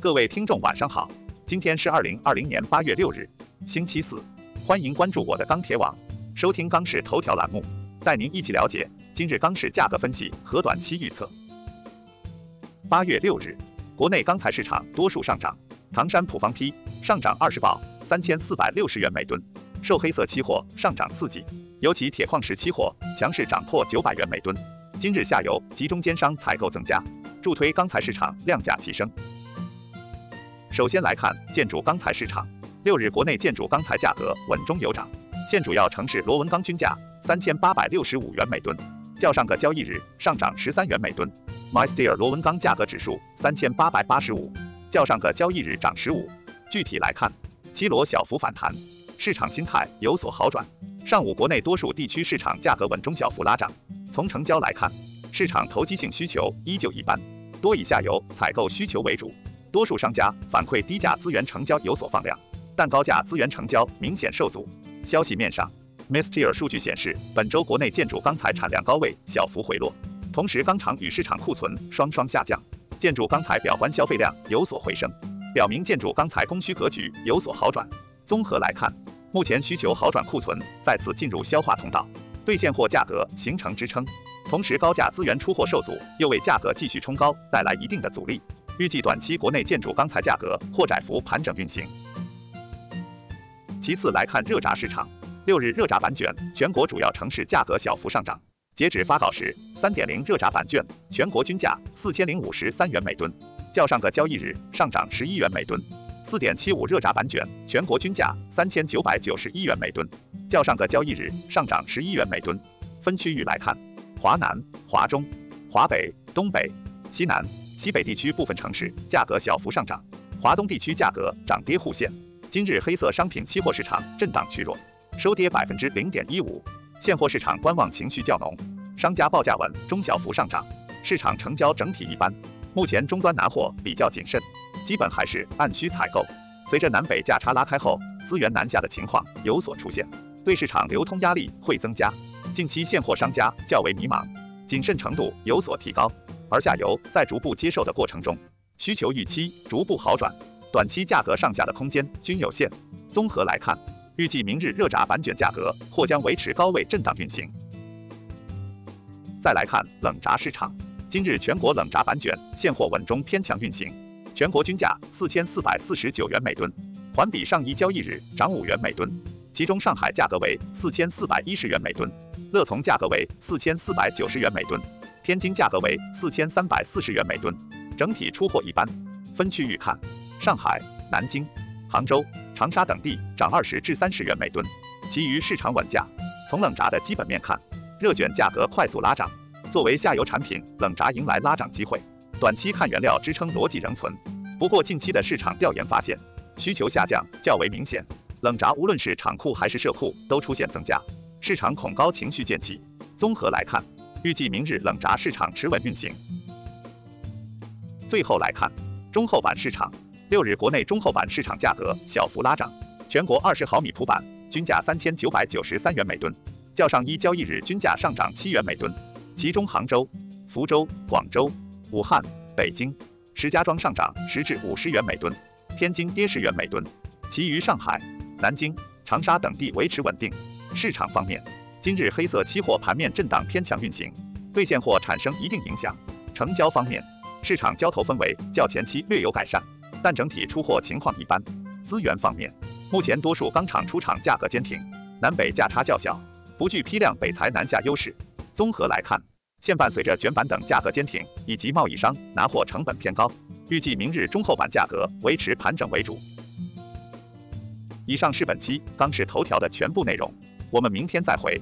各位听众晚上好，今天是二零二零年八月六日，星期四，欢迎关注我的钢铁网，收听钢市头条栏目，带您一起了解今日钢市价格分析和短期预测。八月六日，国内钢材市场多数上涨，唐山普方坯上涨二十宝，三千四百六十元每吨，受黑色期货上涨刺激，尤其铁矿石期货强势涨破九百元每吨。今日下游及中间商采购增加，助推钢材市场量价齐升。首先来看建筑钢材市场，六日国内建筑钢材价格稳中有涨，现主要城市螺纹钢均价三千八百六十五元每吨，较上个交易日上涨十三元每吨。MySteel 螺纹钢价格指数三千八百八十五，较上个交易日涨十五。具体来看，七螺小幅反弹，市场心态有所好转。上午国内多数地区市场价格稳中小幅拉涨。从成交来看，市场投机性需求依旧一般，多以下游采购需求为主。多数商家反馈低价资源成交有所放量，但高价资源成交明显受阻。消息面上，Misteel 数据显示，本周国内建筑钢材产量高位小幅回落，同时钢厂与市场库存双双下降，建筑钢材表观消费量有所回升，表明建筑钢材供需格局有所好转。综合来看，目前需求好转，库存再次进入消化通道，对现货价格形成支撑，同时高价资源出货受阻，又为价格继续冲高带来一定的阻力。预计短期国内建筑钢材价格或窄幅盘整运行。其次来看热轧市场，六日热轧板卷全国主要城市价格小幅上涨。截止发稿时，三点零热轧板卷全国均价四千零五十三元每吨，较上个交易日上涨十一元每吨。四点七五热轧板卷全国均价三千九百九十一元每吨，较上个交易日上涨十一元每吨。分区域来看，华南、华中、华北、东北、西南。西北地区部分城市价格小幅上涨，华东地区价格涨跌互现。今日黑色商品期货市场震荡趋弱，收跌百分之零点一五。现货市场观望情绪较浓，商家报价稳中小幅上涨，市场成交整体一般。目前终端拿货比较谨慎，基本还是按需采购。随着南北价差拉开后，资源南下的情况有所出现，对市场流通压力会增加。近期现货商家较为迷茫，谨慎程度有所提高。而下游在逐步接受的过程中，需求预期逐步好转，短期价格上下的空间均有限。综合来看，预计明日热轧板卷价格或将维持高位震荡运行。再来看冷轧市场，今日全国冷轧板卷现货稳中偏强运行，全国均价四千四百四十九元每吨，环比上一交易日涨五元每吨。其中上海价格为四千四百一十元每吨，乐从价格为四千四百九十元每吨。天津价格为四千三百四十元每吨，整体出货一般。分区域看，上海、南京、杭州、长沙等地涨二十至三十元每吨，其余市场稳价。从冷轧的基本面看，热卷价格快速拉涨，作为下游产品，冷轧迎来拉涨机会。短期看原料支撑逻辑仍存，不过近期的市场调研发现，需求下降较为明显，冷轧无论是厂库还是社库都出现增加，市场恐高情绪渐起。综合来看。预计明日冷轧市场持稳运行。最后来看中厚板市场，六日国内中厚板市场价格小幅拉涨，全国二十毫米普板均价三千九百九十三元每吨，较上一交易日均价上涨七元每吨。其中杭州、福州、广州、武汉、北京、石家庄上涨十至五十元每吨，天津跌十元每吨，其余上海、南京、长沙等地维持稳定。市场方面。今日黑色期货盘面震荡偏强运行，对现货产生一定影响。成交方面，市场交投氛围较前期略有改善，但整体出货情况一般。资源方面，目前多数钢厂出厂价格坚挺，南北价差较小，不具批量北材南下优势。综合来看，现伴随着卷板等价格坚挺，以及贸易商拿货成本偏高，预计明日中厚板价格维持盘整为主。以上是本期钢市头条的全部内容。我们明天再会。